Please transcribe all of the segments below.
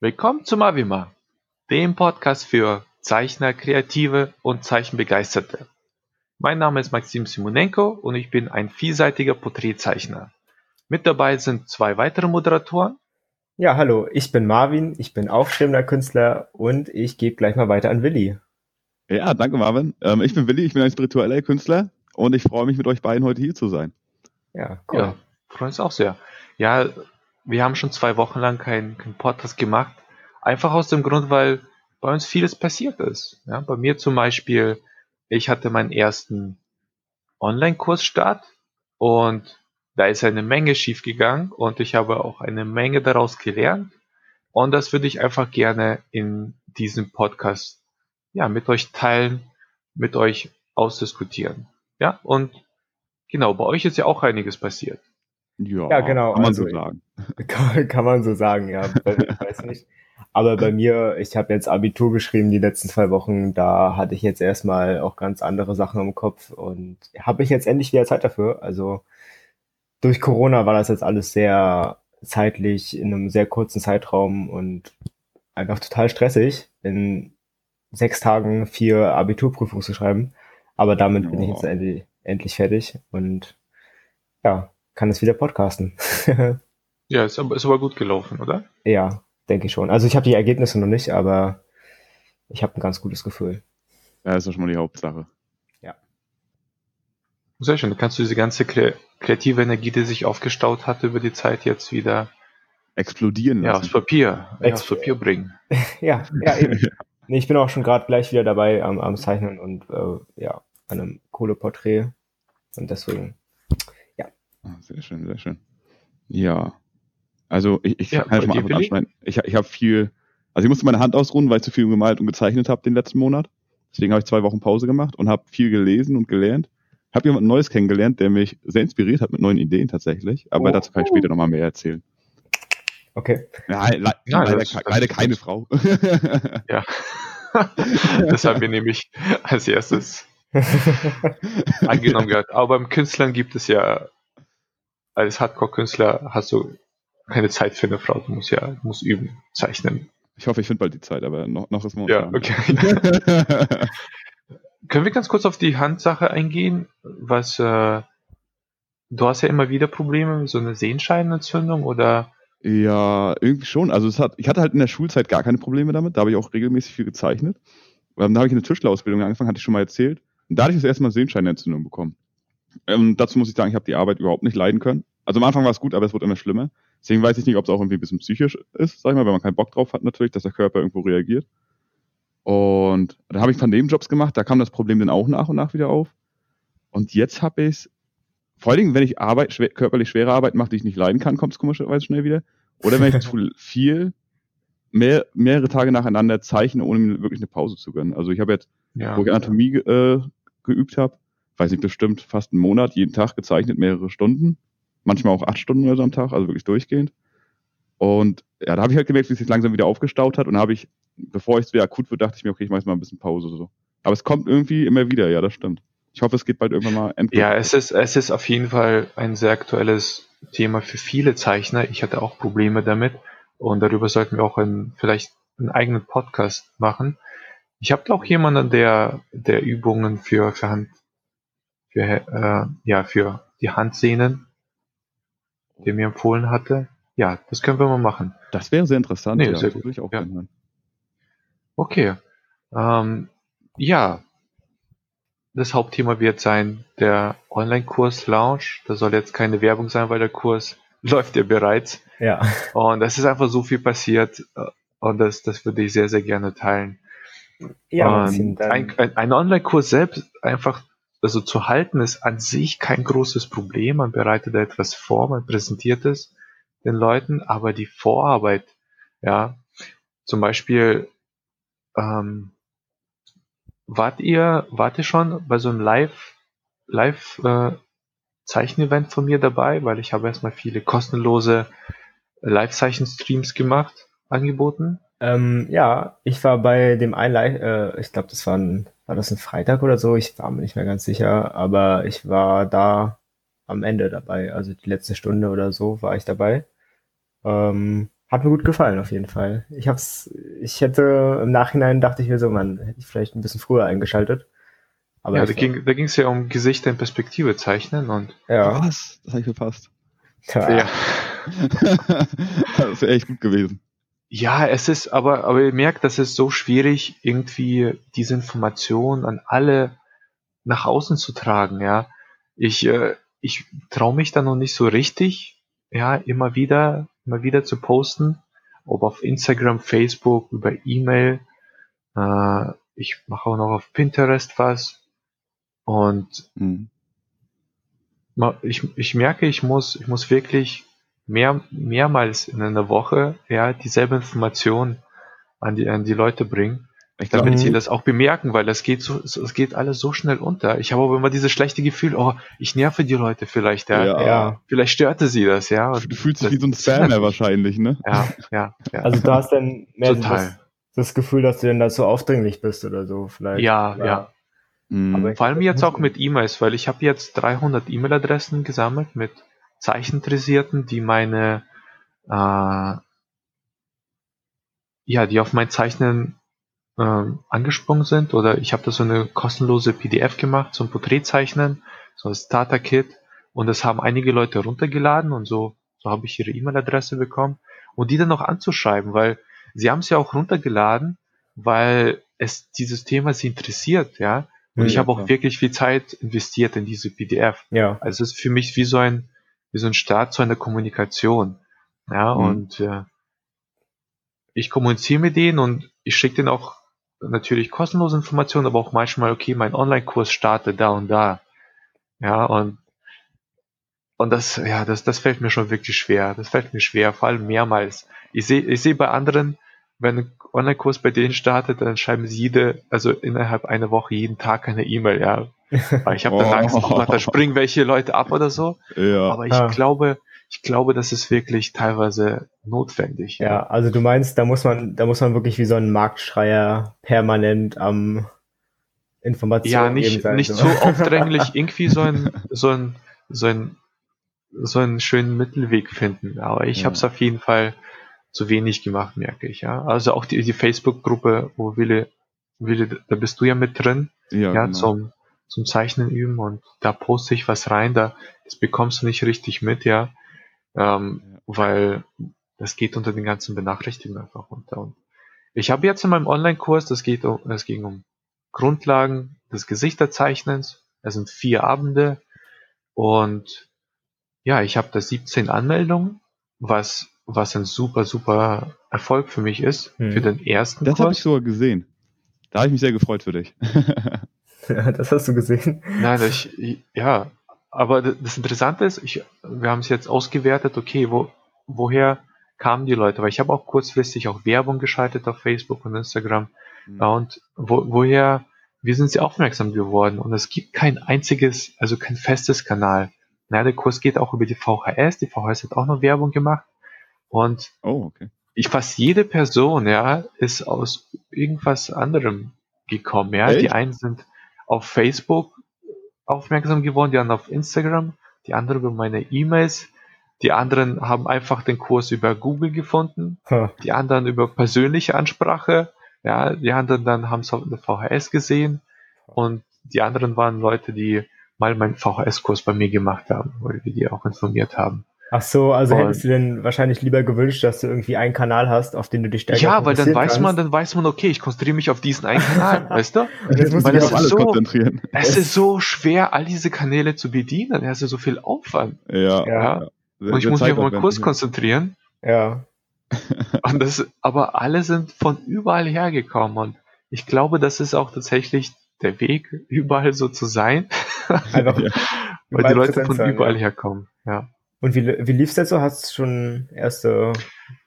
Willkommen zum Avima, dem Podcast für Zeichner, Kreative und Zeichenbegeisterte. Mein Name ist Maxim Simonenko und ich bin ein vielseitiger Porträtzeichner. Mit dabei sind zwei weitere Moderatoren. Ja, hallo, ich bin Marvin, ich bin aufstrebender Künstler und ich gebe gleich mal weiter an Willi. Ja, danke Marvin. Ähm, ich bin Willi, ich bin ein spiritueller Künstler und ich freue mich mit euch beiden heute hier zu sein. Ja, cool. Ja, freuen uns auch sehr. Ja, wir haben schon zwei Wochen lang keinen kein Podcast gemacht. Einfach aus dem Grund, weil bei uns vieles passiert ist. Ja, bei mir zum Beispiel, ich hatte meinen ersten Online-Kursstart und da ist eine Menge schiefgegangen und ich habe auch eine Menge daraus gelernt. Und das würde ich einfach gerne in diesem Podcast ja, mit euch teilen, mit euch ausdiskutieren. Ja, und genau, bei euch ist ja auch einiges passiert. Ja, ja genau. Kann man also, so sagen. Kann, kann, man so sagen, ja. Ich weiß nicht. Aber bei mir, ich habe jetzt Abitur geschrieben die letzten zwei Wochen, da hatte ich jetzt erstmal auch ganz andere Sachen im Kopf und habe ich jetzt endlich wieder Zeit dafür. Also durch Corona war das jetzt alles sehr zeitlich in einem sehr kurzen Zeitraum und einfach total stressig, in sechs Tagen vier Abiturprüfungen zu schreiben. Aber damit oh. bin ich jetzt endlich, endlich fertig und ja, kann es wieder podcasten. ja, ist aber, ist aber gut gelaufen, oder? Ja, denke ich schon. Also ich habe die Ergebnisse noch nicht, aber ich habe ein ganz gutes Gefühl. Ja, das ist schon mal die Hauptsache. Ja. Sehr schön. Dann kannst du diese ganze kreative Energie, die sich aufgestaut hat über die Zeit, jetzt wieder explodieren lassen. Ja, aufs Papier, ja. aufs Papier bringen. ja, ja, eben. Nee, ich bin auch schon gerade gleich wieder dabei am, am Zeichnen und äh, ja, an einem Kohleporträt. Und deswegen, ja. Ah, sehr schön, sehr schön. Ja. Also ich, ich ja, kann schon mal einfach anschneiden. Ich, ich habe viel, also ich musste meine Hand ausruhen, weil ich zu viel gemalt und gezeichnet habe den letzten Monat. Deswegen habe ich zwei Wochen Pause gemacht und habe viel gelesen und gelernt. Habe jemand Neues kennengelernt, der mich sehr inspiriert hat mit neuen Ideen tatsächlich. Aber oh. dazu kann ich später nochmal mehr erzählen. Okay. Ja, le ja leider, leider keine Frau. ja. das haben wir nämlich als erstes angenommen gehabt. Aber beim Künstlern gibt es ja, als Hardcore-Künstler hast du keine Zeit für eine Frau. Du musst ja, du musst üben, zeichnen. Ich hoffe, ich finde bald die Zeit, aber noch, noch ist momentan. Ja, okay. Können wir ganz kurz auf die Handsache eingehen? Was, äh, du hast ja immer wieder Probleme mit so einer Sehenscheidenentzündung oder ja, irgendwie schon. Also es hat, ich hatte halt in der Schulzeit gar keine Probleme damit. Da habe ich auch regelmäßig viel gezeichnet. Ähm, da habe ich eine Tischlerausbildung angefangen, hatte ich schon mal erzählt. Und da hatte ich das erste Mal Sehenscheinentzündung bekommen. Ähm, dazu muss ich sagen, ich habe die Arbeit überhaupt nicht leiden können. Also am Anfang war es gut, aber es wurde immer schlimmer. Deswegen weiß ich nicht, ob es auch irgendwie ein bisschen psychisch ist, sag ich mal, wenn man keinen Bock drauf hat natürlich, dass der Körper irgendwo reagiert. Und dann habe ich von dem Jobs gemacht, da kam das Problem dann auch nach und nach wieder auf. Und jetzt habe ich es vor allen Dingen, wenn ich Arbeit, schwer, körperlich schwere Arbeit mache, die ich nicht leiden kann, kommt es komischerweise schnell wieder. Oder wenn ich zu viel, mehr, mehrere Tage nacheinander zeichne, ohne mir wirklich eine Pause zu gönnen. Also ich habe jetzt, ja, wo ich Anatomie äh, geübt habe, weiß nicht, bestimmt fast einen Monat, jeden Tag gezeichnet, mehrere Stunden. Manchmal auch acht Stunden oder so am Tag, also wirklich durchgehend. Und ja, da habe ich halt gemerkt, wie es sich langsam wieder aufgestaut hat. Und da habe ich, bevor es wieder akut wird, dachte ich mir, okay, ich mache jetzt mal ein bisschen Pause oder so. Aber es kommt irgendwie immer wieder, ja, das stimmt. Ich hoffe, es geht bald irgendwann mal endlich. Ja, es ist, es ist auf jeden Fall ein sehr aktuelles Thema für viele Zeichner. Ich hatte auch Probleme damit und darüber sollten wir auch ein, vielleicht einen eigenen Podcast machen. Ich habe auch jemanden, der, der Übungen für, für Hand, für, äh, ja, für die Handsehnen, der mir empfohlen hatte. Ja, das können wir mal machen. Das wäre sehr interessant. Nee, ja, sehr gut. Ich auch ja. Okay. Ähm, ja, das Hauptthema wird sein der Online-Kurs Launch. Da soll jetzt keine Werbung sein, weil der Kurs läuft ja bereits. Ja. Und es ist einfach so viel passiert äh, und das, das würde ich sehr, sehr gerne teilen. Ja, ein, ein, ein Online-Kurs selbst einfach also zu halten ist an sich kein großes Problem. Man bereitet da etwas vor, man präsentiert es den Leuten, aber die Vorarbeit, ja, zum Beispiel ähm, Wart ihr, wart ihr schon bei so einem Live, Live äh, Zeichenevent von mir dabei? Weil ich habe erstmal viele kostenlose Live-Zeichen-Streams gemacht, angeboten. Ähm, ja, ich war bei dem einen äh, ich glaube, das war ein, war das ein Freitag oder so, ich war mir nicht mehr ganz sicher, aber ich war da am Ende dabei, also die letzte Stunde oder so war ich dabei. Ähm, Hat mir gut gefallen, auf jeden Fall. Ich hab's, ich hätte im Nachhinein dachte ich mir so, man, hätte ich vielleicht ein bisschen früher eingeschaltet. Aber ja, da ging da ging's ja um Gesichter in Perspektive zeichnen und. Ja. Was? Das habe ich verpasst. Ja. ja. das wäre echt gut gewesen. Ja, es ist, aber, aber ihr merkt, das ist so schwierig, irgendwie diese Information an alle nach außen zu tragen, ja. Ich, äh, ich traue mich da noch nicht so richtig, ja, immer wieder, immer wieder zu posten, ob auf Instagram, Facebook, über E-Mail. Äh, ich mache auch noch auf Pinterest was. Und mhm. ich, ich merke, ich muss, ich muss wirklich mehr, mehrmals in einer Woche ja, dieselbe Information an die, an die Leute bringen, ich damit glaub, sie das auch bemerken, weil das geht so, es geht alles so schnell unter. Ich habe aber immer dieses schlechte Gefühl, oh, ich nerve die Leute vielleicht, ja. ja. ja. Vielleicht störte sie das, ja. Und du fühlst dich wie so ein Spammer wahrscheinlich, ne? Ja, ja, ja. Also du hast dann mehr Total. Das, das, Gefühl, dass du dann da so aufdringlich bist oder so, vielleicht. Ja, ja. ja. Mhm. Vor allem jetzt auch mit E-Mails, weil ich habe jetzt 300 E-Mail-Adressen gesammelt mit Zeichentressierten, die meine, äh, ja, die auf mein Zeichnen äh, angesprungen sind oder ich habe da so eine kostenlose PDF gemacht zum Porträtzeichnen, so ein Starter-Kit und das haben einige Leute runtergeladen und so, so habe ich ihre E-Mail-Adresse bekommen und die dann noch anzuschreiben, weil sie haben es ja auch runtergeladen, weil es dieses Thema sie interessiert, ja. Und ja, ich habe auch klar. wirklich viel Zeit investiert in diese PDF. Ja. Also es ist für mich wie so ein, wie so ein Start zu einer Kommunikation. Ja, mhm. und äh, ich kommuniziere mit denen und ich schicke denen auch natürlich kostenlose Informationen, aber auch manchmal, okay, mein Online-Kurs startet da und da. Ja, und, und das, ja, das, das fällt mir schon wirklich schwer. Das fällt mir schwer, vor allem mehrmals. Ich sehe, ich sehe bei anderen, wenn ein Online-Kurs bei denen startet, dann schreiben sie jede, also innerhalb einer Woche jeden Tag eine E-Mail, ja. Weil ich habe dann Angst, oh, da springen welche Leute ab oder so. Ja. Aber ich ah. glaube, ich glaube, das ist wirklich teilweise notwendig. Ja. ja, also du meinst, da muss man, da muss man wirklich wie so ein Marktschreier permanent am Informationen Ja, nicht, sein, nicht so aufdränglich, irgendwie so ein, so ein, so ein, so einen schönen Mittelweg finden. Aber ich ja. habe es auf jeden Fall zu wenig gemacht, merke ich. Ja, also auch die, die Facebook-Gruppe, wo Wille, Wille, da bist du ja mit drin, ja, ja genau. zum zum Zeichnen üben und da poste ich was rein, da das bekommst du nicht richtig mit, ja ähm, ja. weil das geht unter den ganzen Benachrichtigungen einfach unter. Und ich habe jetzt in meinem Online-Kurs, das geht um, es ging um Grundlagen des Gesichterzeichnens. Es sind vier Abende und ja, ich habe da 17 Anmeldungen, was was ein super super Erfolg für mich ist hm. für den ersten das Kurs. Das habe ich sogar gesehen. Da habe ich mich sehr gefreut für dich. ja, das hast du gesehen. Nein, ich, ja, aber das Interessante ist, ich, wir haben es jetzt ausgewertet, okay, wo, woher kamen die Leute? Weil ich habe auch kurzfristig auch Werbung geschaltet auf Facebook und Instagram. Mhm. Und wo, woher, wie sind sie aufmerksam geworden? Und es gibt kein einziges, also kein festes Kanal. Na, der Kurs geht auch über die VHS. Die VHS hat auch noch Werbung gemacht. Und oh, okay. ich fast jede Person, ja, ist aus irgendwas anderem gekommen. Ja, Echt? die einen sind auf Facebook aufmerksam geworden, die anderen auf Instagram, die anderen über meine E-Mails, die anderen haben einfach den Kurs über Google gefunden, huh. die anderen über persönliche Ansprache, ja, die anderen dann haben es auf der VHS gesehen und die anderen waren Leute, die mal meinen VHS-Kurs bei mir gemacht haben oder die, die auch informiert haben. Ach so, also und, hättest du denn wahrscheinlich lieber gewünscht, dass du irgendwie einen Kanal hast, auf den du dich stärker Ja, weil dann weiß kannst. man, dann weiß man, okay, ich konzentriere mich auf diesen einen Kanal, weißt du? Jetzt musst weil du dich auf alles so, konzentrieren. Es ist so schwer, all diese Kanäle zu bedienen. Es ist so viel Aufwand. Ja. ja. ja. Und ich muss mich auf meinen Kurs konzentrieren. Ja. Und das, aber alle sind von überall hergekommen und ich glaube, das ist auch tatsächlich der Weg, überall so zu sein. Einfach, ja. weil die Leute von überall ja. herkommen. Ja. Und wie, wie lief's jetzt so? Hast du schon erste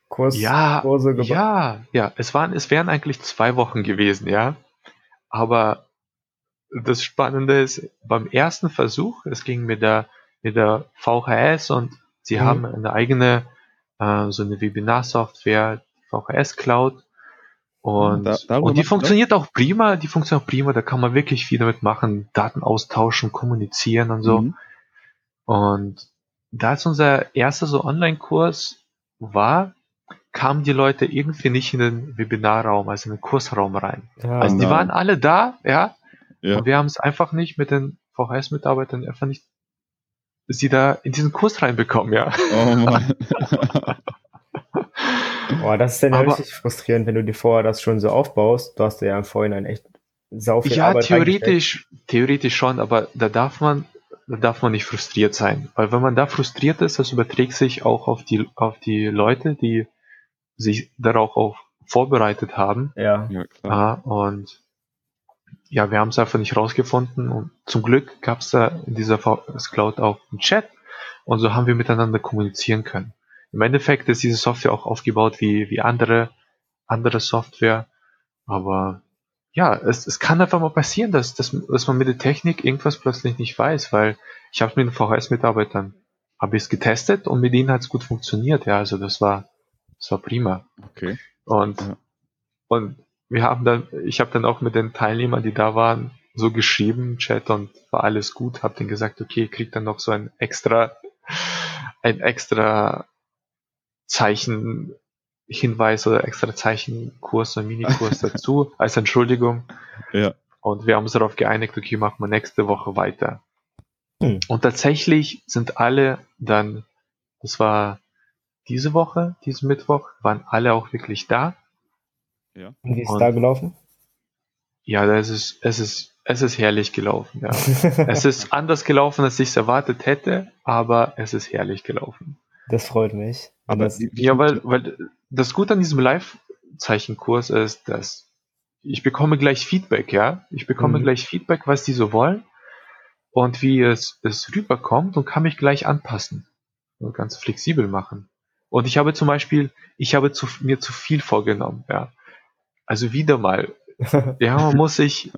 Kurs, ja, Kurse gemacht? Ja, ja, es waren, es wären eigentlich zwei Wochen gewesen, ja. Aber das Spannende ist, beim ersten Versuch, es ging mit der, mit der VHS und sie mhm. haben eine eigene, äh, so eine Webinar-Software, VHS Cloud. Und, da, und die funktioniert auch prima, die funktioniert auch prima, da kann man wirklich viel damit machen, Daten austauschen, kommunizieren und so. Mhm. Und da es unser erster so Online-Kurs war, kamen die Leute irgendwie nicht in den Webinarraum, also in den Kursraum rein. Ja, also die waren alle da, ja, ja. und wir haben es einfach nicht mit den VHS-Mitarbeitern einfach nicht sie da in diesen Kurs reinbekommen, ja. Oh Mann. Boah, das ist dann Aber, richtig frustrierend, wenn du dir vorher das schon so aufbaust. Du hast ja im Vorhinein echt sau viel ja, Arbeit theoretisch, theoretisch schon, aber da darf man, darf man nicht frustriert sein. Weil wenn man da frustriert ist, das überträgt sich auch auf die, auf die Leute, die sich darauf auch vorbereitet haben. Ja, ja klar. und ja, wir haben es einfach nicht rausgefunden und zum Glück gab es da in dieser VS Cloud auch einen Chat und so haben wir miteinander kommunizieren können. Im Endeffekt ist diese Software auch aufgebaut wie, wie andere, andere Software, aber ja, es, es kann einfach mal passieren, dass, dass, dass man mit der Technik irgendwas plötzlich nicht weiß, weil ich habe mit den VHS-Mitarbeitern habe ich es getestet und mit ihnen hat es gut funktioniert, ja, also das war, das war prima. Okay. Und, ja. und wir haben dann, ich habe dann auch mit den Teilnehmern, die da waren, so geschrieben, Chat und war alles gut, hab dann gesagt, okay, kriegt dann noch so ein extra, ein extra Zeichen Hinweis oder extra Zeichenkurs oder Minikurs dazu als Entschuldigung. Ja. Und wir haben uns darauf geeinigt, okay, machen wir nächste Woche weiter. Hm. Und tatsächlich sind alle dann, das war diese Woche, diesen Mittwoch, waren alle auch wirklich da. Ja. Und wie ist es da gelaufen? Ja, das ist, es ist, es ist herrlich gelaufen, ja. es ist anders gelaufen, als ich es erwartet hätte, aber es ist herrlich gelaufen. Das freut mich. Aber das, ja, weil, weil das Gute an diesem Live-Zeichenkurs ist, dass ich bekomme gleich Feedback, ja. Ich bekomme mhm. gleich Feedback, was die so wollen und wie es, es rüberkommt und kann mich gleich anpassen und ganz flexibel machen. Und ich habe zum Beispiel, ich habe zu, mir zu viel vorgenommen, ja. Also wieder mal, ja, man muss sich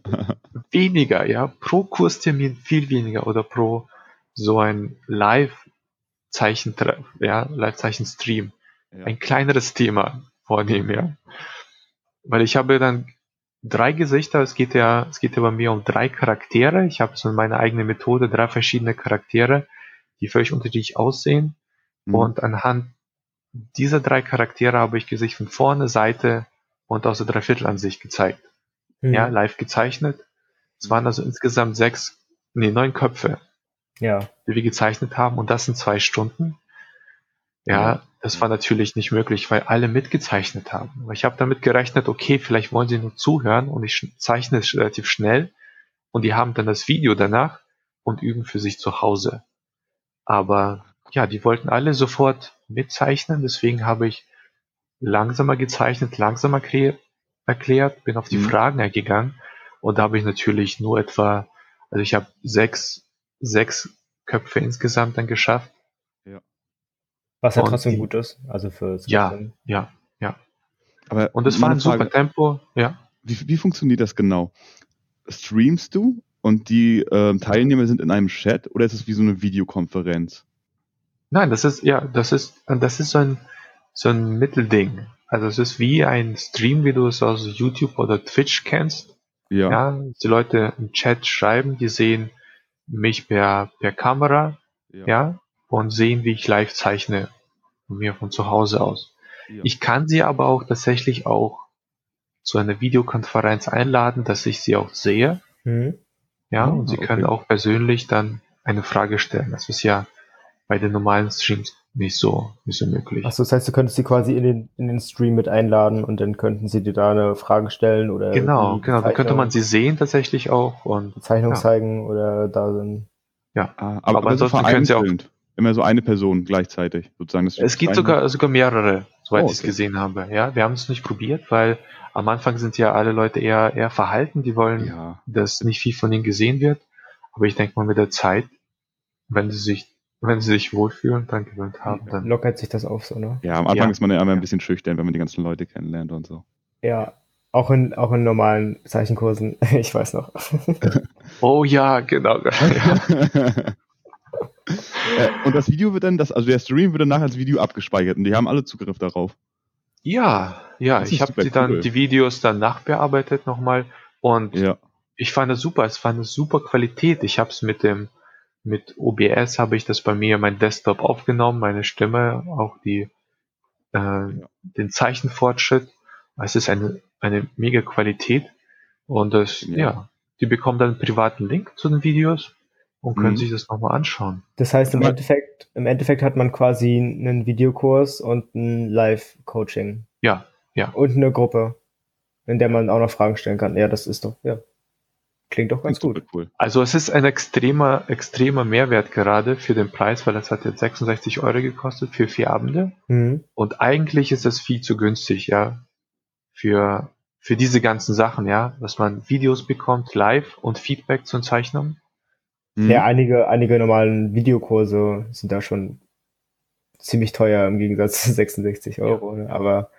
weniger, ja, pro Kurstermin viel weniger oder pro so ein Live-Zeichen, ja, Live-Zeichen-Stream, ja. ein kleineres Thema vornehmen, ja. Weil ich habe dann drei Gesichter, es geht ja, es geht ja bei mir um drei Charaktere. Ich habe so meine eigene Methode, drei verschiedene Charaktere, die völlig unterschiedlich aussehen. Mhm. Und anhand dieser drei Charaktere habe ich Gesicht von vorne, Seite, und aus der Dreiviertelansicht gezeigt. Mhm. Ja, live gezeichnet. Es waren also insgesamt sechs, nee, neun Köpfe, ja. die wir gezeichnet haben und das in zwei Stunden. Ja, das war natürlich nicht möglich, weil alle mitgezeichnet haben. Ich habe damit gerechnet, okay, vielleicht wollen sie nur zuhören und ich zeichne es relativ schnell und die haben dann das Video danach und üben für sich zu Hause. Aber ja, die wollten alle sofort mitzeichnen, deswegen habe ich langsamer gezeichnet, langsamer erklärt, bin auf die mhm. Fragen eingegangen und da habe ich natürlich nur etwa, also ich habe sechs, sechs Köpfe insgesamt dann geschafft. Ja. Was ja trotzdem gut ist, also für Ja, ja, ja. Aber und es war ein Frage, super Tempo, ja. Wie, wie funktioniert das genau? Streamst du und die äh, Teilnehmer sind in einem Chat oder ist es wie so eine Videokonferenz? Nein, das ist ja, das ist das ist so ein so ein Mittelding. Also es ist wie ein Stream, wie du es aus YouTube oder Twitch kennst. Ja. ja die Leute im Chat schreiben, die sehen mich per, per Kamera, ja. ja, und sehen, wie ich live zeichne, von mir von zu Hause aus. Ja. Ich kann sie aber auch tatsächlich auch zu einer Videokonferenz einladen, dass ich sie auch sehe. Mhm. Ja, und sie okay. können auch persönlich dann eine Frage stellen. Das ist ja bei den normalen Streams nicht so, nicht so möglich. Achso, das heißt, du könntest sie quasi in den, in den Stream mit einladen und dann könnten sie dir da eine Frage stellen oder. Genau, genau, da könnte man sie sehen tatsächlich auch und. Zeichnung ja. zeigen oder da sind. Ja, ah, aber, aber ansonsten können sie auch. Immer so eine Person gleichzeitig, sozusagen. es gibt sogar, sogar mehrere, soweit oh, okay. ich es gesehen habe. Ja, wir haben es nicht probiert, weil am Anfang sind ja alle Leute eher, eher verhalten, die wollen, ja. dass nicht viel von ihnen gesehen wird. Aber ich denke mal mit der Zeit, wenn sie sich wenn sie sich wohlfühlen, dann gewöhnt haben, dann. Lockert sich das auf so, ne? Ja, am Anfang ja. ist man ja immer ein bisschen schüchtern, wenn man die ganzen Leute kennenlernt und so. Ja, auch in, auch in normalen Zeichenkursen, ich weiß noch. oh ja, genau. Ja. Äh, und das Video wird dann, das, also der Stream wird dann nachher als Video abgespeichert und die haben alle Zugriff darauf. Ja, ja, ich habe die dann die Videos dann nachbearbeitet nochmal und ja. ich fand es super, es war eine super Qualität. Ich habe es mit dem mit OBS habe ich das bei mir mein Desktop aufgenommen, meine Stimme, auch die äh, den Zeichenfortschritt. Es ist eine, eine mega Qualität. Und das, ja. ja, die bekommen dann einen privaten Link zu den Videos und können mhm. sich das nochmal anschauen. Das heißt, im Endeffekt, im Endeffekt hat man quasi einen Videokurs und ein Live-Coaching. Ja, ja. Und eine Gruppe, in der man auch noch Fragen stellen kann. Ja, das ist doch, ja. Klingt doch ganz gut. Cool. Also es ist ein extremer, extremer Mehrwert gerade für den Preis, weil das hat jetzt 66 Euro gekostet für vier Abende. Mhm. Und eigentlich ist das viel zu günstig, ja. Für, für diese ganzen Sachen, ja, dass man Videos bekommt, live und Feedback zu Zeichnungen. Mhm. Ja, einige, einige normalen Videokurse sind da schon ziemlich teuer im Gegensatz zu 66 Euro. Ja. Ne? Aber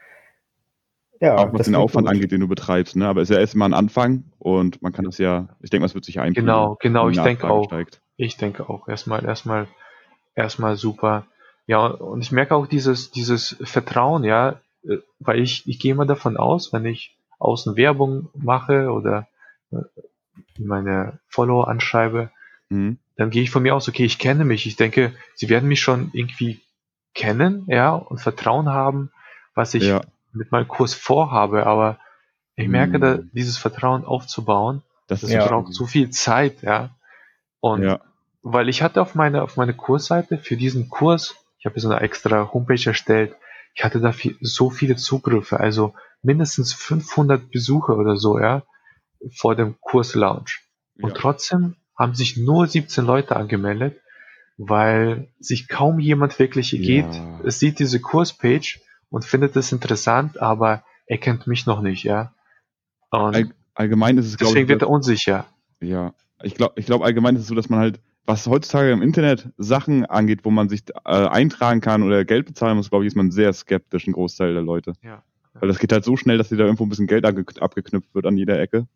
ja, auch was den Aufwand gut. angeht, den du betreibst, ne? Aber es ist ja erstmal ein Anfang und man kann das ja, ich denke, es wird sich einführen. Genau, genau, ich denke auch. Steigt. Ich denke auch. Erstmal, erstmal, erstmal super. Ja, und ich merke auch dieses, dieses Vertrauen, ja, äh, weil ich, ich gehe mal davon aus, wenn ich außen Werbung mache oder äh, meine Follower anschreibe, mhm. dann gehe ich von mir aus, okay, ich kenne mich. Ich denke, sie werden mich schon irgendwie kennen, ja, und Vertrauen haben, was ich ja mit meinem Kurs vorhabe, aber ich merke, da, hm. dieses Vertrauen aufzubauen, das ist ja. braucht so viel Zeit, ja. Und ja. weil ich hatte auf meine, auf meine Kursseite für diesen Kurs, ich habe so eine extra Homepage erstellt, ich hatte da viel, so viele Zugriffe, also mindestens 500 Besucher oder so, ja, vor dem Kurslaunch. Und ja. trotzdem haben sich nur 17 Leute angemeldet, weil sich kaum jemand wirklich geht. Es sieht diese Kurspage und findet es interessant, aber er kennt mich noch nicht, ja. Und All, allgemein ist es, Deswegen ich, wird er unsicher. Ja, ich glaube, ich glaube, allgemein ist es so, dass man halt, was heutzutage im Internet Sachen angeht, wo man sich äh, eintragen kann oder Geld bezahlen muss, glaube ich, ist man sehr skeptisch, ein Großteil der Leute. Ja. Weil das geht halt so schnell, dass dir da irgendwo ein bisschen Geld abgeknüpft wird an jeder Ecke.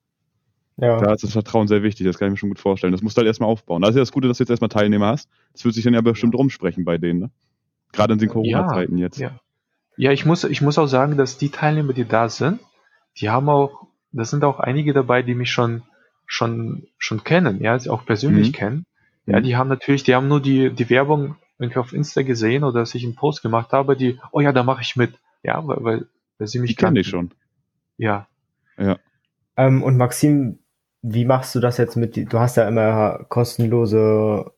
Ja. Da ist das Vertrauen sehr wichtig, das kann ich mir schon gut vorstellen. Das musst du halt erstmal aufbauen. Das ist ja das Gute, dass du jetzt erstmal Teilnehmer hast. Das wird sich dann ja bestimmt rumsprechen bei denen, ne? Gerade in den Corona-Zeiten ja, jetzt. Ja. Ja, ich muss, ich muss auch sagen, dass die Teilnehmer, die da sind, die haben auch, da sind auch einige dabei, die mich schon, schon, schon kennen, ja, auch persönlich mhm. kennen. Ja, mhm. die haben natürlich, die haben nur die, die Werbung irgendwie auf Insta gesehen oder dass ich einen Post gemacht habe, die, oh ja, da mache ich mit. Ja, weil, weil, weil sie mich kennen. ich schon. Ja. Ja. Ähm, und Maxim, wie machst du das jetzt mit, du hast ja immer kostenlose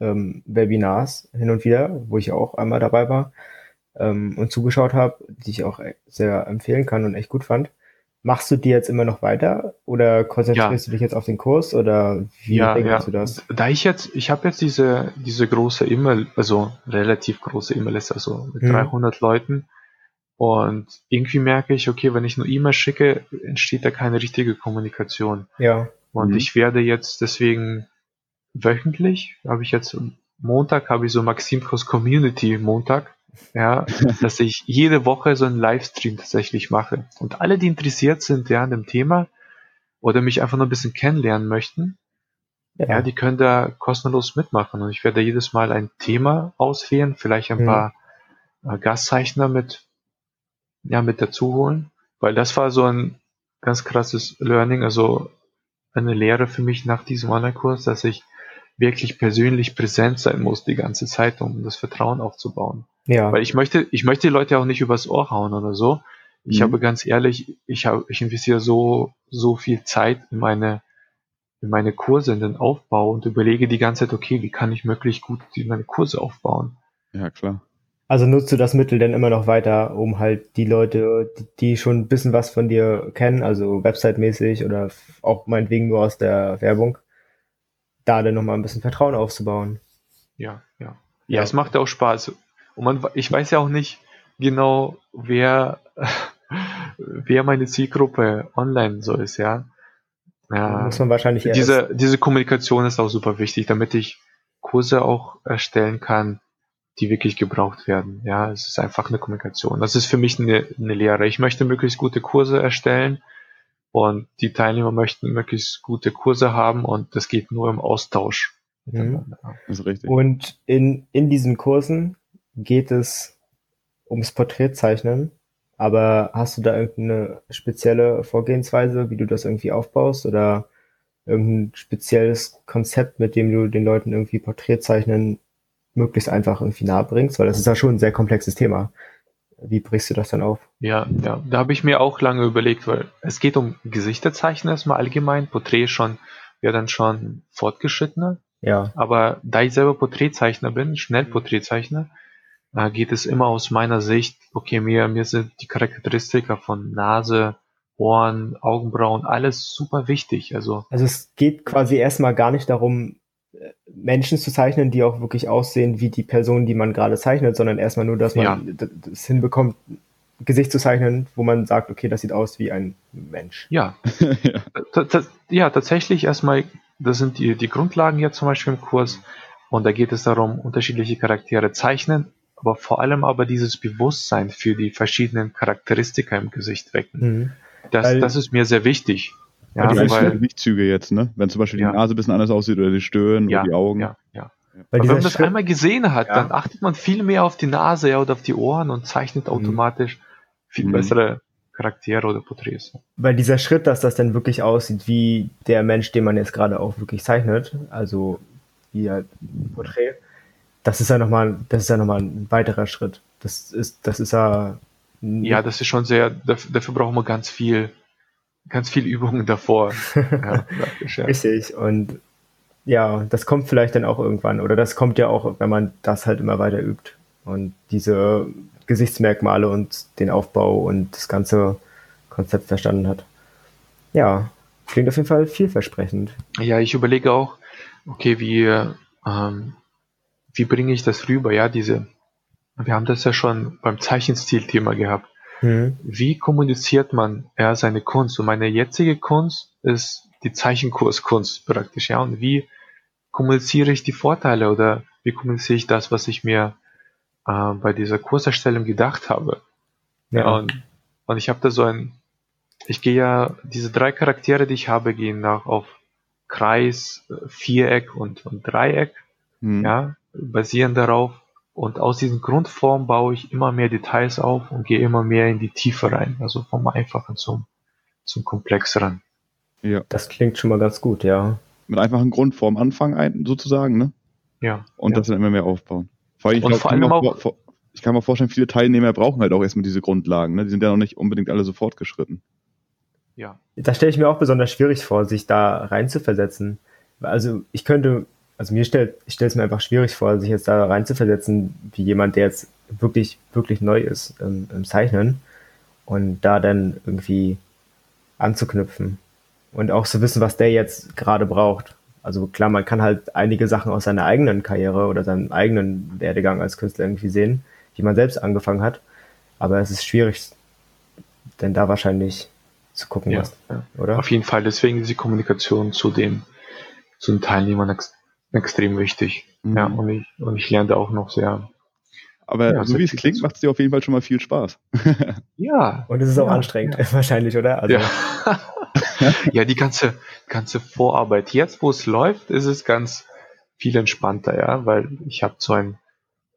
ähm, Webinars hin und wieder, wo ich auch einmal dabei war ähm, und zugeschaut habe, die ich auch sehr empfehlen kann und echt gut fand. Machst du die jetzt immer noch weiter oder konzentrierst ja. du dich jetzt auf den Kurs oder wie ja, denkst ja. du das? Da ich jetzt, ich habe jetzt diese, diese große E-Mail, also relativ große E-Mail-Liste, also mit hm. 300 Leuten und irgendwie merke ich, okay, wenn ich nur E-Mail schicke, entsteht da keine richtige Kommunikation. Ja. Und mhm. ich werde jetzt deswegen wöchentlich, habe ich jetzt Montag, habe ich so Maxim Kurs Community Montag ja, dass ich jede Woche so einen Livestream tatsächlich mache. Und alle, die interessiert sind ja an dem Thema oder mich einfach nur ein bisschen kennenlernen möchten, ja. ja die können da kostenlos mitmachen. Und ich werde jedes Mal ein Thema auswählen, vielleicht ein mhm. paar äh, Gastzeichner mit, ja, mit dazu holen, weil das war so ein ganz krasses Learning, also eine Lehre für mich nach diesem Online-Kurs, dass ich wirklich persönlich präsent sein muss die ganze Zeit, um das Vertrauen aufzubauen. Ja. Weil ich möchte, ich möchte die Leute auch nicht übers Ohr hauen oder so. Ich mhm. habe ganz ehrlich, ich habe, ich investiere so, so viel Zeit in meine, in meine Kurse, in den Aufbau und überlege die ganze Zeit, okay, wie kann ich möglichst gut meine Kurse aufbauen? Ja, klar. Also nutzt du das Mittel denn immer noch weiter, um halt die Leute, die schon ein bisschen was von dir kennen, also website-mäßig oder auch meinetwegen nur aus der Werbung, da dann nochmal ein bisschen Vertrauen aufzubauen? Ja, ja. Ja, es macht auch Spaß. Und man, ich weiß ja auch nicht genau, wer, wer meine Zielgruppe online so ist, ja. Ja, muss man wahrscheinlich diese, diese Kommunikation ist auch super wichtig, damit ich Kurse auch erstellen kann, die wirklich gebraucht werden. Ja, es ist einfach eine Kommunikation. Das ist für mich eine, eine Lehre. Ich möchte möglichst gute Kurse erstellen und die Teilnehmer möchten möglichst gute Kurse haben und das geht nur im Austausch. Mhm. Das ist richtig. Und in, in diesen Kursen geht es ums Porträtzeichnen, aber hast du da irgendeine spezielle Vorgehensweise, wie du das irgendwie aufbaust oder irgendein spezielles Konzept, mit dem du den Leuten irgendwie Porträtzeichnen möglichst einfach irgendwie nahe bringst, weil das ist ja schon ein sehr komplexes Thema. Wie brichst du das dann auf? Ja, ja, da habe ich mir auch lange überlegt, weil es geht um Gesichterzeichnen erstmal allgemein. Porträt schon, ja dann schon fortgeschrittener. Ja. Aber da ich selber Porträtzeichner bin, schnell Porträtzeichner, da geht es immer aus meiner Sicht, okay, mir, mir sind die Charakteristika von Nase, Ohren, Augenbrauen, alles super wichtig. Also, also es geht quasi erstmal gar nicht darum, Menschen zu zeichnen, die auch wirklich aussehen wie die Person, die man gerade zeichnet, sondern erstmal nur, dass man ja. das hinbekommt, Gesicht zu zeichnen, wo man sagt, okay, das sieht aus wie ein Mensch. Ja, ja. tatsächlich erstmal, das sind die, die Grundlagen jetzt zum Beispiel im Kurs und da geht es darum, unterschiedliche Charaktere zeichnen, aber vor allem aber dieses Bewusstsein für die verschiedenen Charakteristika im Gesicht wecken. Mhm. Das, das ist mir sehr wichtig. Ja, die einzelnen Gesichtszüge jetzt, ne? Wenn zum Beispiel ja. die Nase ein bisschen anders aussieht oder die Stirn ja, oder die Augen. Ja, ja. Weil wenn man das einmal gesehen hat, dann achtet man viel mehr auf die Nase ja, oder auf die Ohren und zeichnet mhm. automatisch viel mhm. bessere Charaktere oder Porträts. Weil dieser Schritt, dass das dann wirklich aussieht wie der Mensch, den man jetzt gerade auch wirklich zeichnet, also wie halt ein Porträt, das ist ja nochmal, das ist ja nochmal ein weiterer Schritt. Das ist, das ist ja. Ja, das ist schon sehr, dafür brauchen wir ganz viel ganz viel Übungen davor. ja, ja. Richtig. Und ja, das kommt vielleicht dann auch irgendwann. Oder das kommt ja auch, wenn man das halt immer weiter übt. Und diese Gesichtsmerkmale und den Aufbau und das ganze Konzept verstanden hat. Ja, klingt auf jeden Fall vielversprechend. Ja, ich überlege auch, okay, wie, ähm, wie bringe ich das rüber? Ja, diese, wir haben das ja schon beim Zeichenstil-Thema gehabt. Mhm. Wie kommuniziert man ja, seine Kunst? Und meine jetzige Kunst ist die Zeichenkurskunst praktisch, ja. Und wie kommuniziere ich die Vorteile oder wie kommuniziere ich das, was ich mir äh, bei dieser Kurserstellung gedacht habe? Ja. Und, und ich habe da so ein, ich gehe ja, diese drei Charaktere, die ich habe, gehen nach auf Kreis, Viereck und, und Dreieck, mhm. ja, basieren darauf, und aus diesen Grundformen baue ich immer mehr Details auf und gehe immer mehr in die Tiefe rein. Also vom Einfachen zum, zum Komplexeren. Ja. Das klingt schon mal ganz gut, ja. Mit einfachen Grundformen anfangen, sozusagen, ne? Ja. Und ja. das dann immer mehr aufbauen. Vor allem, ich, glaub, vor allem auch, ich kann mir vorstellen, viele Teilnehmer brauchen halt auch erstmal diese Grundlagen, ne? Die sind ja noch nicht unbedingt alle so fortgeschritten. Ja. Das stelle ich mir auch besonders schwierig vor, sich da reinzuversetzen. Also ich könnte also mir stellt, ich stelle es mir einfach schwierig vor, sich jetzt da reinzuversetzen, wie jemand, der jetzt wirklich, wirklich neu ist im, im Zeichnen und da dann irgendwie anzuknüpfen und auch zu wissen, was der jetzt gerade braucht. Also klar, man kann halt einige Sachen aus seiner eigenen Karriere oder seinem eigenen Werdegang als Künstler irgendwie sehen, wie man selbst angefangen hat. Aber es ist schwierig, denn da wahrscheinlich zu gucken, ja, was, oder? Auf jeden Fall. Deswegen ist die Kommunikation zu den, zu den Teilnehmern extrem wichtig. Mhm. Ja, und ich, und ich lerne auch noch sehr. Aber ja, so wie es klingt, macht es dir auf jeden Fall schon mal viel Spaß. ja. Und es ist auch ja, anstrengend, ja. wahrscheinlich, oder? Also. Ja. ja, die ganze, ganze Vorarbeit. Jetzt, wo es läuft, ist es ganz viel entspannter, ja, weil ich habe so ein,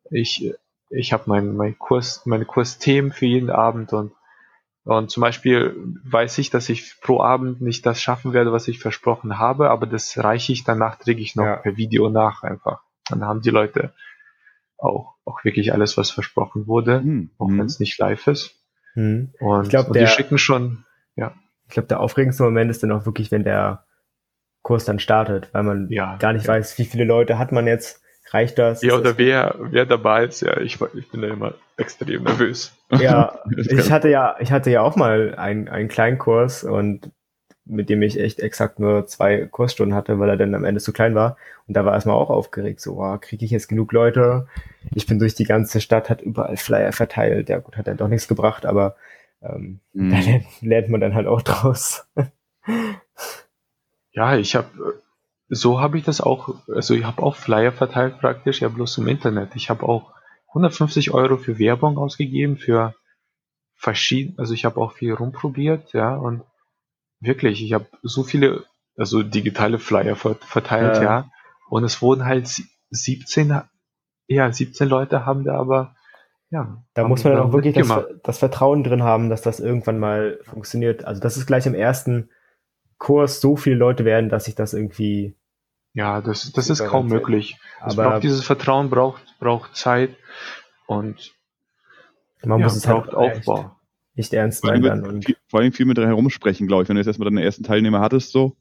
ich, ich habe mein, mein Kurs, meine Kursthemen für jeden Abend und und zum Beispiel weiß ich, dass ich pro Abend nicht das schaffen werde, was ich versprochen habe, aber das reiche ich dann nachträglich noch ja. per Video nach einfach. Dann haben die Leute auch, auch wirklich alles, was versprochen wurde, mhm. auch wenn es nicht live ist. Mhm. Und, ich glaub, und der, die schicken schon, ja. Ich glaube, der aufregendste Moment ist dann auch wirklich, wenn der Kurs dann startet, weil man ja, gar nicht ja. weiß, wie viele Leute hat man jetzt Reicht das? Ja, oder wer, wer dabei ist, ja, ich, ich bin da immer extrem nervös. Ja, ich hatte ja, ich hatte ja auch mal einen, einen kleinen Kurs und mit dem ich echt exakt nur zwei Kursstunden hatte, weil er dann am Ende zu klein war. Und da war erstmal auch aufgeregt, so, oh, kriege ich jetzt genug Leute? Ich bin durch die ganze Stadt, hat überall Flyer verteilt. Ja gut, hat dann doch nichts gebracht, aber ähm, mm. da lernt, lernt man dann halt auch draus. ja, ich habe so habe ich das auch, also ich habe auch Flyer verteilt praktisch, ja bloß im Internet. Ich habe auch 150 Euro für Werbung ausgegeben, für verschiedene, also ich habe auch viel rumprobiert, ja, und wirklich, ich habe so viele, also digitale Flyer verteilt, ja. ja, und es wurden halt 17, ja, 17 Leute haben da aber, ja. Da muss man dann auch wirklich das, das, Vertrauen drin haben, dass das irgendwann mal funktioniert. Also das ist gleich im ersten Kurs so viele Leute werden, dass sich das irgendwie ja, das, das ist kaum möglich. Es braucht dieses Vertrauen braucht, braucht Zeit und Man ja, muss es halt Aufbau. Nicht ernst nehmen vor allem viel mit herumsprechen, glaube ich. Wenn du jetzt erstmal deine ersten Teilnehmer hattest, so,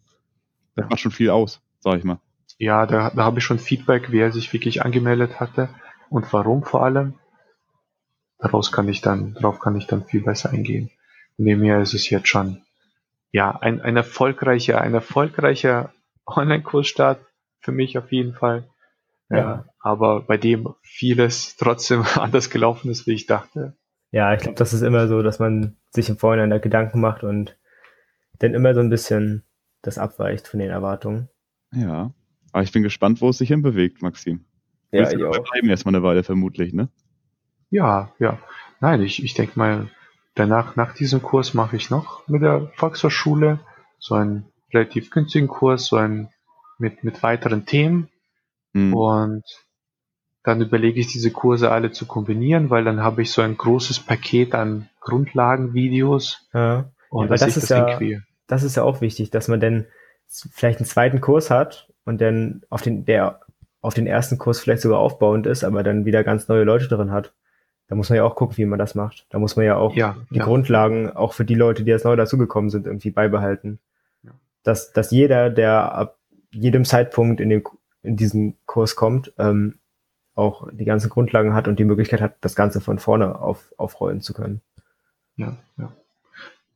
das macht schon viel aus, sag ich mal. Ja, da, da habe ich schon Feedback, wie er sich wirklich angemeldet hatte und warum vor allem. Daraus kann ich dann, darauf kann ich dann viel besser eingehen. Neben mir ist es jetzt schon, ja, ein, ein erfolgreicher, ein erfolgreicher Online-Kursstart für mich auf jeden Fall. Ja. ja. Aber bei dem vieles trotzdem anders gelaufen ist, wie ich dachte. Ja, ich glaube, das ist immer so, dass man sich im Vorhinein da Gedanken macht und dann immer so ein bisschen das abweicht von den Erwartungen. Ja, aber ich bin gespannt, wo es sich hinbewegt, Maxim. Ja, ich auch. bleiben erstmal eine Weile vermutlich, ne? Ja, ja. Nein, ich, ich denke mal, danach, nach diesem Kurs mache ich noch mit der Volkshochschule so einen relativ günstigen Kurs, so einen mit, mit weiteren Themen. Mhm. Und dann überlege ich diese Kurse alle zu kombinieren, weil dann habe ich so ein großes Paket an Grundlagenvideos. Ja. Und ja, das, das ist das ja, das ist ja auch wichtig, dass man dann vielleicht einen zweiten Kurs hat und dann auf den, der auf den ersten Kurs vielleicht sogar aufbauend ist, aber dann wieder ganz neue Leute drin hat. Da muss man ja auch gucken, wie man das macht. Da muss man ja auch ja, die ja. Grundlagen auch für die Leute, die jetzt neu dazugekommen sind, irgendwie beibehalten. Dass, dass jeder, der ab jedem Zeitpunkt in, dem, in diesen Kurs kommt, ähm, auch die ganzen Grundlagen hat und die Möglichkeit hat, das Ganze von vorne auf, aufrollen zu können. Ja, ja.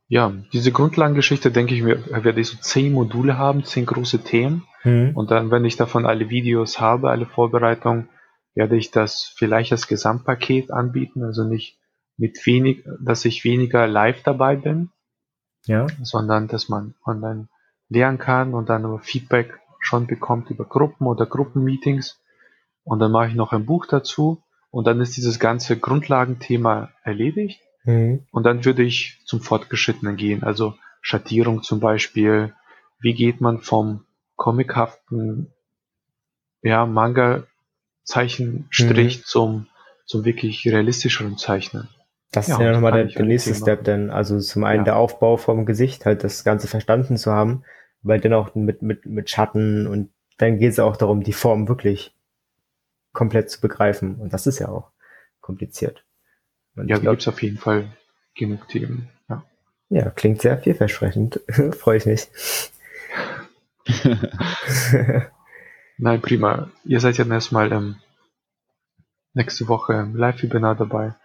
Ja, diese Grundlagengeschichte, denke ich mir, werde ich so zehn Module haben, zehn große Themen. Mhm. Und dann, wenn ich davon alle Videos habe, alle Vorbereitungen, werde ich das vielleicht als Gesamtpaket anbieten, also nicht mit wenig, dass ich weniger live dabei bin, ja. sondern dass man online lernen kann und dann Feedback schon bekommt über Gruppen oder Gruppenmeetings. Und dann mache ich noch ein Buch dazu und dann ist dieses ganze Grundlagenthema erledigt. Mhm. Und dann würde ich zum Fortgeschrittenen gehen, also Schattierung zum Beispiel. Wie geht man vom comichaften ja, Manga-Zeichenstrich mhm. zum, zum wirklich realistischeren Zeichnen? Das ja, ist ja nochmal der, der nächste Thema. Step, denn also zum einen ja. der Aufbau vom Gesicht, halt das Ganze verstanden zu haben, weil dann auch mit, mit, mit Schatten und dann geht es auch darum, die Form wirklich komplett zu begreifen. Und das ist ja auch kompliziert. Und ja, da gibt es auf jeden Fall genug Themen. Ja, ja klingt sehr vielversprechend. Freue ich mich. Nein, prima. Ihr seid ja erstmal ähm, nächste Woche im Live-Webinar dabei.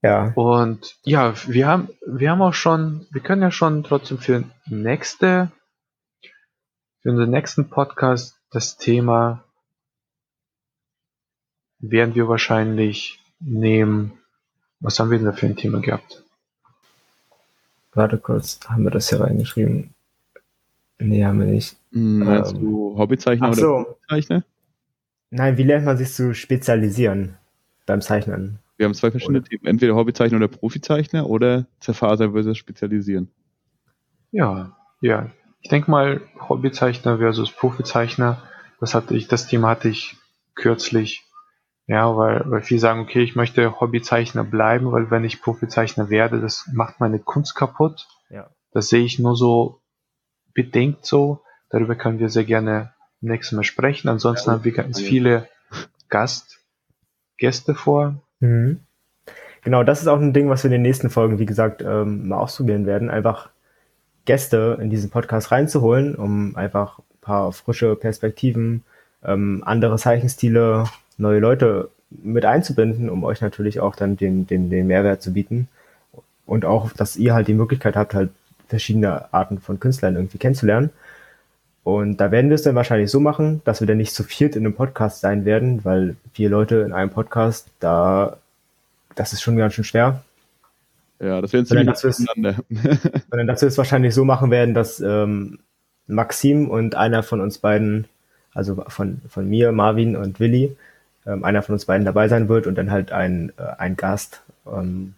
Ja. Und ja, wir haben, wir haben auch schon, wir können ja schon trotzdem für nächste, für unseren nächsten Podcast das Thema werden wir wahrscheinlich nehmen. Was haben wir denn da für ein Thema gehabt? Warte kurz, haben wir das hier reingeschrieben? Nee, haben wir nicht. Hm, meinst ähm, du Hobbyzeichner so. oder Zeichner? Nein, wie lernt man sich zu spezialisieren beim Zeichnen? Wir haben zwei verschiedene oder? Themen. Entweder Hobbyzeichner oder Profizeichner oder zerfasern versus spezialisieren. Ja, ja. Ich denke mal, Hobbyzeichner versus Profizeichner, das hatte ich, das Thema hatte ich kürzlich ja, weil, weil viele sagen, okay, ich möchte Hobbyzeichner bleiben, weil wenn ich Profizeichner werde, das macht meine Kunst kaputt. Ja. Das sehe ich nur so bedingt so. Darüber können wir sehr gerne nächstes Mal sprechen. Ansonsten ja, haben wir ganz viele Gast, Gäste vor. Mhm. Genau, das ist auch ein Ding, was wir in den nächsten Folgen, wie gesagt, ähm, mal ausprobieren werden. Einfach Gäste in diesen Podcast reinzuholen, um einfach ein paar frische Perspektiven, ähm, andere Zeichenstile neue Leute mit einzubinden, um euch natürlich auch dann den, den, den Mehrwert zu bieten. Und auch, dass ihr halt die Möglichkeit habt, halt verschiedene Arten von Künstlern irgendwie kennenzulernen. Und da werden wir es dann wahrscheinlich so machen, dass wir dann nicht zu viert in einem Podcast sein werden, weil vier Leute in einem Podcast, da, das ist schon ganz schön schwer. Ja, das werden ziemlich dass sondern dass wir es wahrscheinlich so machen werden, dass ähm, Maxim und einer von uns beiden, also von, von mir, Marvin und Willi, ähm, einer von uns beiden dabei sein wird und dann halt ein, äh, ein Gast, ähm,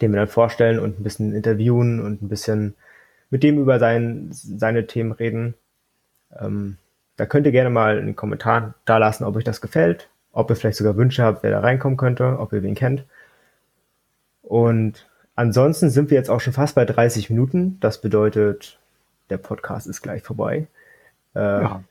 den wir dann vorstellen und ein bisschen interviewen und ein bisschen mit dem über sein, seine Themen reden. Ähm, da könnt ihr gerne mal einen Kommentar da lassen, ob euch das gefällt, ob ihr vielleicht sogar Wünsche habt, wer da reinkommen könnte, ob ihr wen kennt. Und ansonsten sind wir jetzt auch schon fast bei 30 Minuten. Das bedeutet, der Podcast ist gleich vorbei. Äh, ja.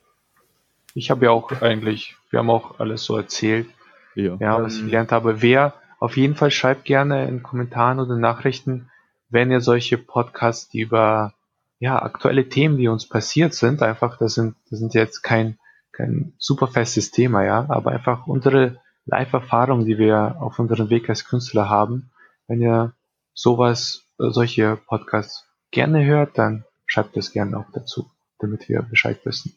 Ich habe ja auch eigentlich, wir haben auch alles so erzählt, ja, ja was ich gelernt habe. Wer auf jeden Fall schreibt gerne in Kommentaren oder Nachrichten, wenn ihr solche Podcasts, die über ja, aktuelle Themen, die uns passiert sind, einfach, das sind, das sind jetzt kein, kein super festes Thema, ja, aber einfach unsere Live-Erfahrungen, die wir auf unserem Weg als Künstler haben. Wenn ihr sowas, äh, solche Podcasts gerne hört, dann schreibt es gerne auch dazu, damit wir Bescheid wissen.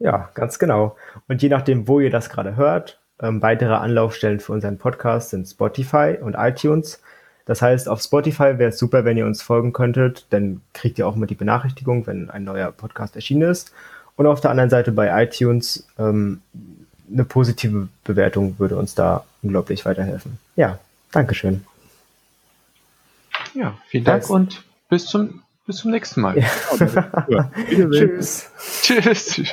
Ja, ganz genau. Und je nachdem, wo ihr das gerade hört, ähm, weitere Anlaufstellen für unseren Podcast sind Spotify und iTunes. Das heißt, auf Spotify wäre es super, wenn ihr uns folgen könntet, dann kriegt ihr auch immer die Benachrichtigung, wenn ein neuer Podcast erschienen ist. Und auf der anderen Seite bei iTunes ähm, eine positive Bewertung würde uns da unglaublich weiterhelfen. Ja, Dankeschön. Ja, vielen Dank das und bis zum, bis zum nächsten Mal. Ja. Tschüss. Tschüss.